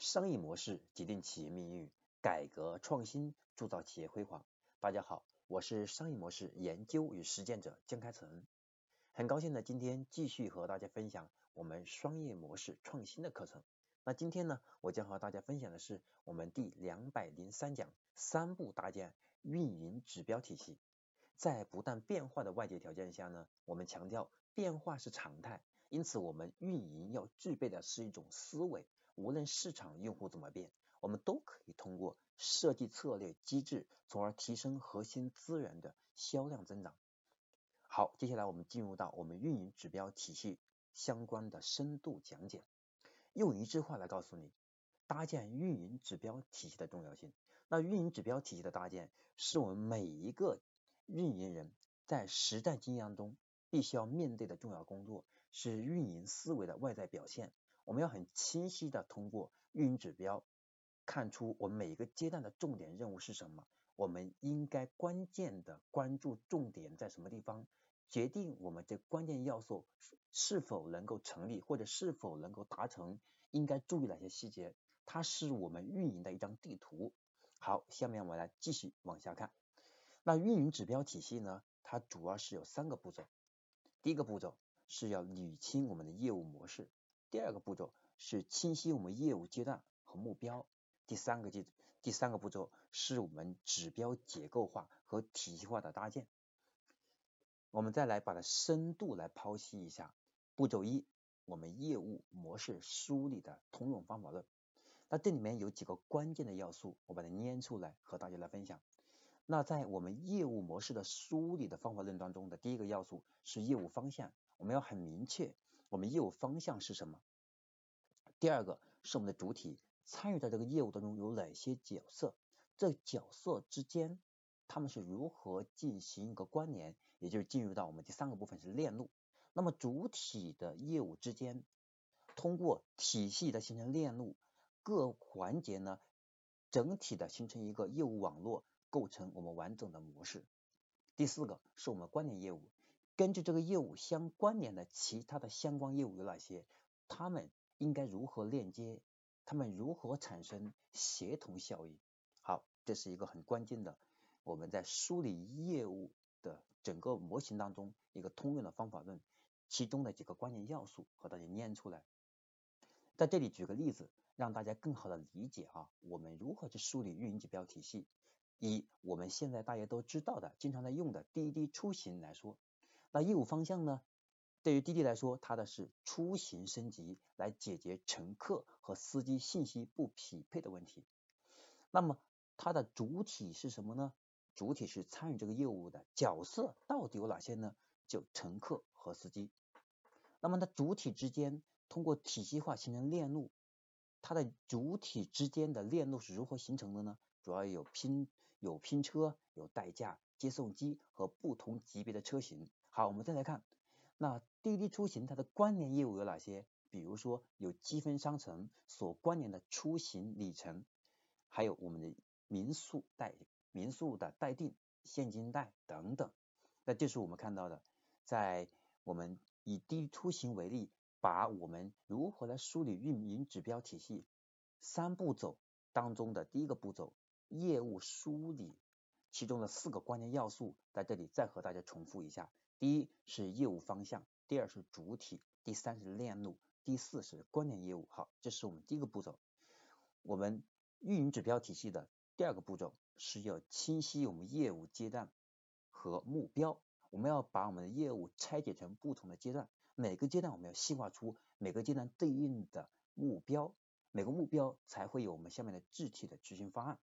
商业模式决定企业命运，改革创新铸造企业辉煌。大家好，我是商业模式研究与实践者江开成，很高兴呢，今天继续和大家分享我们商业模式创新的课程。那今天呢，我将和大家分享的是我们第两百零三讲三步搭建运营指标体系。在不断变化的外界条件下呢，我们强调变化是常态，因此我们运营要具备的是一种思维。无论市场用户怎么变，我们都可以通过设计策略机制，从而提升核心资源的销量增长。好，接下来我们进入到我们运营指标体系相关的深度讲解，用一句话来告诉你搭建运营指标体系的重要性。那运营指标体系的搭建，是我们每一个运营人在实战经验中必须要面对的重要工作，是运营思维的外在表现。我们要很清晰的通过运营指标看出我们每一个阶段的重点任务是什么，我们应该关键的关注重点在什么地方，决定我们这关键要素是否能够成立或者是否能够达成，应该注意哪些细节，它是我们运营的一张地图。好，下面我们来继续往下看。那运营指标体系呢，它主要是有三个步骤，第一个步骤是要捋清我们的业务模式。第二个步骤是清晰我们业务阶段和目标，第三个阶第三个步骤是我们指标结构化和体系化的搭建。我们再来把它深度来剖析一下。步骤一，我们业务模式梳理的通用方法论。那这里面有几个关键的要素，我把它捏出来和大家来分享。那在我们业务模式的梳理的方法论当中的第一个要素是业务方向，我们要很明确。我们业务方向是什么？第二个是我们的主体参与在这个业务当中有哪些角色？这角色之间他们是如何进行一个关联？也就是进入到我们第三个部分是链路。那么主体的业务之间通过体系的形成链路，各环节呢整体的形成一个业务网络，构成我们完整的模式。第四个是我们关联业务。根据这个业务相关联的其他的相关业务有哪些？他们应该如何链接？他们如何产生协同效应？好，这是一个很关键的，我们在梳理业务的整个模型当中一个通用的方法论，其中的几个关键要素和大家念出来。在这里举个例子，让大家更好的理解啊，我们如何去梳理运营指标体系。以我们现在大家都知道的、经常在用的滴滴出行来说。那业务方向呢？对于滴滴来说，它的是出行升级，来解决乘客和司机信息不匹配的问题。那么它的主体是什么呢？主体是参与这个业务的角色到底有哪些呢？就乘客和司机。那么它主体之间通过体系化形成链路，它的主体之间的链路是如何形成的呢？主要有拼有拼车，有代驾、接送机和不同级别的车型。好，我们再来看，那滴滴出行它的关联业务有哪些？比如说有积分商城所关联的出行里程，还有我们的民宿代民宿的代订、现金贷等等。那这是我们看到的，在我们以滴滴出行为例，把我们如何来梳理运营指标体系三步走当中的第一个步骤，业务梳理，其中的四个关键要素，在这里再和大家重复一下。第一是业务方向，第二是主体，第三是链路，第四是关联业务。好，这是我们第一个步骤。我们运营指标体系的第二个步骤是要清晰我们业务阶段和目标。我们要把我们的业务拆解成不同的阶段，每个阶段我们要细化出每个阶段对应的目标，每个目标才会有我们下面的具体的执行方案。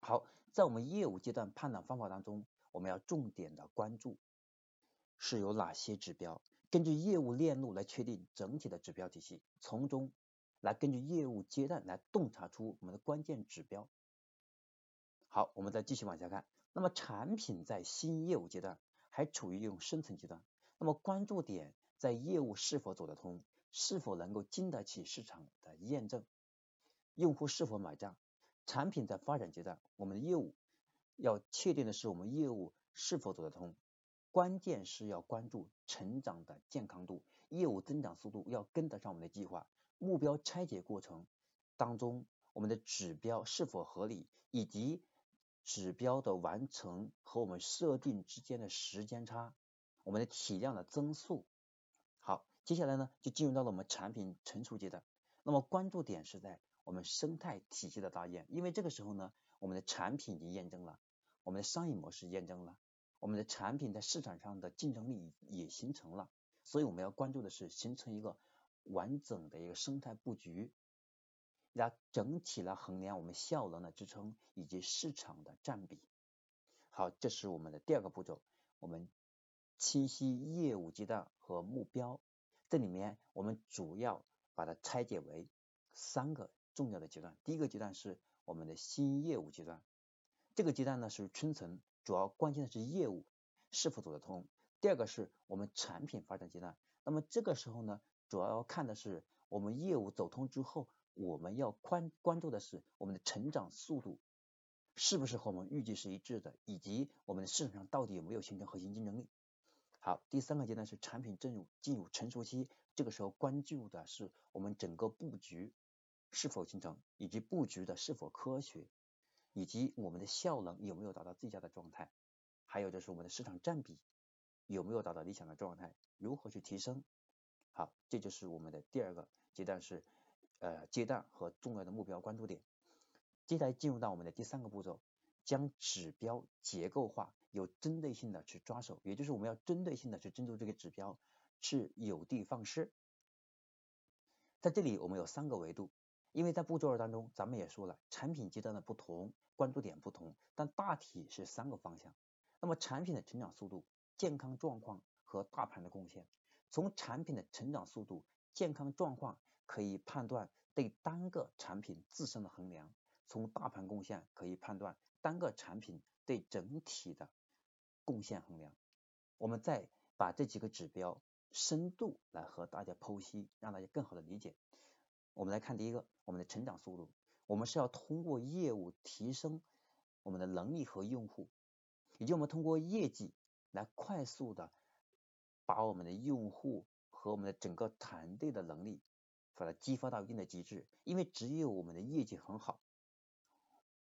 好，在我们业务阶段判断方法当中，我们要重点的关注。是有哪些指标？根据业务链路来确定整体的指标体系，从中来根据业务阶段来洞察出我们的关键指标。好，我们再继续往下看。那么产品在新业务阶段还处于一种生存阶段，那么关注点在业务是否走得通，是否能够经得起市场的验证，用户是否买账。产品在发展阶段，我们的业务要确定的是我们业务是否走得通。关键是要关注成长的健康度，业务增长速度要跟得上我们的计划。目标拆解过程当中，我们的指标是否合理，以及指标的完成和我们设定之间的时间差，我们的体量的增速。好，接下来呢就进入到了我们产品成熟阶段。那么关注点是在我们生态体系的搭建，因为这个时候呢，我们的产品已经验证了，我们的商业模式验证了，我们的产品在市场上的竞争力也形成了，所以我们要关注的是形成一个完整的一个生态布局。来整体来衡量我们效能的支撑以及市场的占比。好，这是我们的第二个步骤，我们清晰业务阶段和目标。这里面我们主要把它拆解为三个重要的阶段。第一个阶段是我们的新业务阶段，这个阶段呢是春层，主要关键的是业务是否走得通。第二个是我们产品发展阶段，那么这个时候呢，主要要看的是我们业务走通之后。我们要关关注的是我们的成长速度是不是和我们预计是一致的，以及我们的市场上到底有没有形成核心竞争力。好，第三个阶段是产品进入进入成熟期，这个时候关注的是我们整个布局是否形成，以及布局的是否科学，以及我们的效能有没有达到最佳的状态，还有就是我们的市场占比有没有达到理想的状态，如何去提升。好，这就是我们的第二个阶段是。呃，阶段和重要的目标关注点。接下来进入到我们的第三个步骤，将指标结构化，有针对性的去抓手，也就是我们要针对性的去针对这个指标，是有的放矢。在这里我们有三个维度，因为在步骤二当中，咱们也说了，产品阶段的不同，关注点不同，但大体是三个方向。那么产品的成长速度、健康状况和大盘的贡献，从产品的成长速度、健康状况。可以判断对单个产品自身的衡量，从大盘贡献可以判断单个产品对整体的贡献衡量。我们再把这几个指标深度来和大家剖析，让大家更好的理解。我们来看第一个，我们的成长速度，我们是要通过业务提升我们的能力和用户，以及我们通过业绩来快速的把我们的用户和我们的整个团队的能力。把它激发到一定的极致，因为只有我们的业绩很好，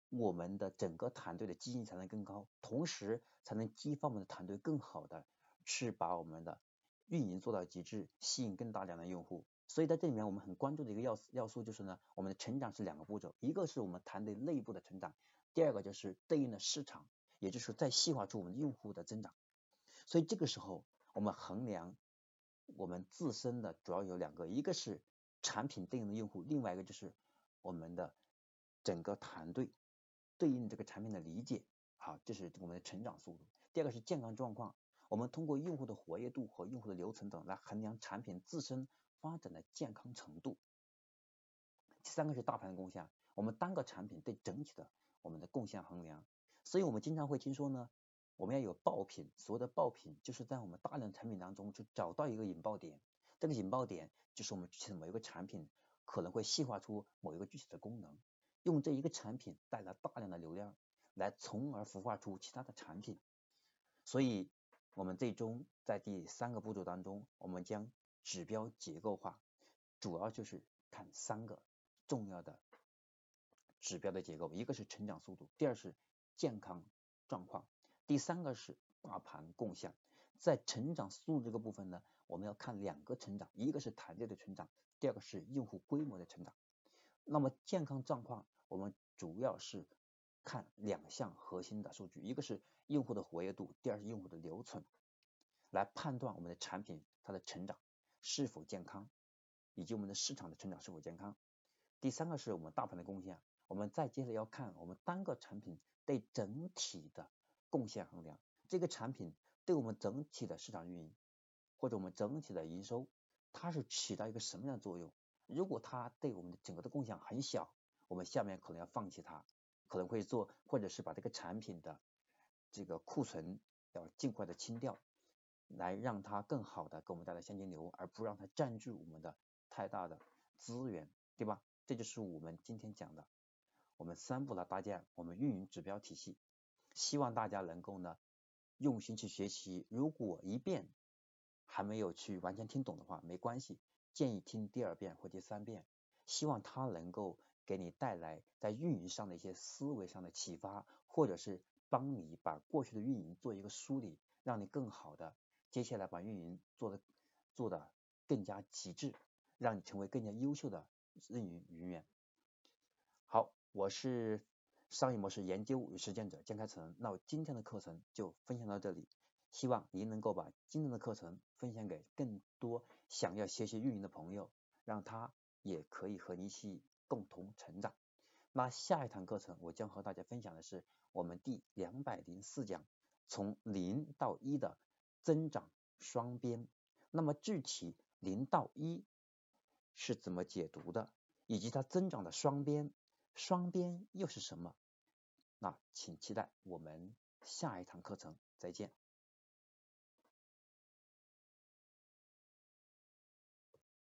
我们的整个团队的积极性才能更高，同时才能激发我们的团队更好的去把我们的运营做到极致，吸引更大量的用户。所以在这里面，我们很关注的一个要要素就是呢，我们的成长是两个步骤，一个是我们团队内部的成长，第二个就是对应的市场，也就是在细化出我们用户的增长。所以这个时候，我们衡量我们自身的主要有两个，一个是。产品对应的用户，另外一个就是我们的整个团队对应这个产品的理解，好，这是我们的成长速度。第二个是健康状况，我们通过用户的活跃度和用户的流程等来衡量产品自身发展的健康程度。第三个是大盘的贡献，我们单个产品对整体的我们的贡献衡量。所以我们经常会听说呢，我们要有爆品，所谓的爆品就是在我们大量产品当中去找到一个引爆点。这个引爆点就是我们具体的某一个产品可能会细化出某一个具体的功能，用这一个产品带来大量的流量，来从而孵化出其他的产品。所以，我们最终在第三个步骤当中，我们将指标结构化，主要就是看三个重要的指标的结构，一个是成长速度，第二是健康状况，第三个是大盘贡献。在成长速度这个部分呢？我们要看两个成长，一个是团队的成长，第二个是用户规模的成长。那么健康状况，我们主要是看两项核心的数据，一个是用户的活跃度，第二是用户的留存，来判断我们的产品它的成长是否健康，以及我们的市场的成长是否健康。第三个是我们大盘的贡献，我们再接着要看我们单个产品对整体的贡献衡量，这个产品对我们整体的市场运营。或者我们整体的营收，它是起到一个什么样的作用？如果它对我们的整个的贡献很小，我们下面可能要放弃它，可能会做，或者是把这个产品的这个库存要尽快的清掉，来让它更好的给我们带来现金流，而不让它占据我们的太大的资源，对吧？这就是我们今天讲的，我们三步来搭建我们运营指标体系，希望大家能够呢用心去学习，如果一遍。还没有去完全听懂的话，没关系，建议听第二遍或第三遍，希望它能够给你带来在运营上的一些思维上的启发，或者是帮你把过去的运营做一个梳理，让你更好的接下来把运营做的做的更加极致，让你成为更加优秀的运营人员。好，我是商业模式研究与实践者江开成，那我今天的课程就分享到这里，希望您能够把今天的课程分享给更多想要学习运营的朋友，让他也可以和你一起。共同成长。那下一堂课程，我将和大家分享的是我们第两百零四讲，从零到一的增长双边。那么具体零到一是怎么解读的，以及它增长的双边，双边又是什么？那请期待我们下一堂课程，再见。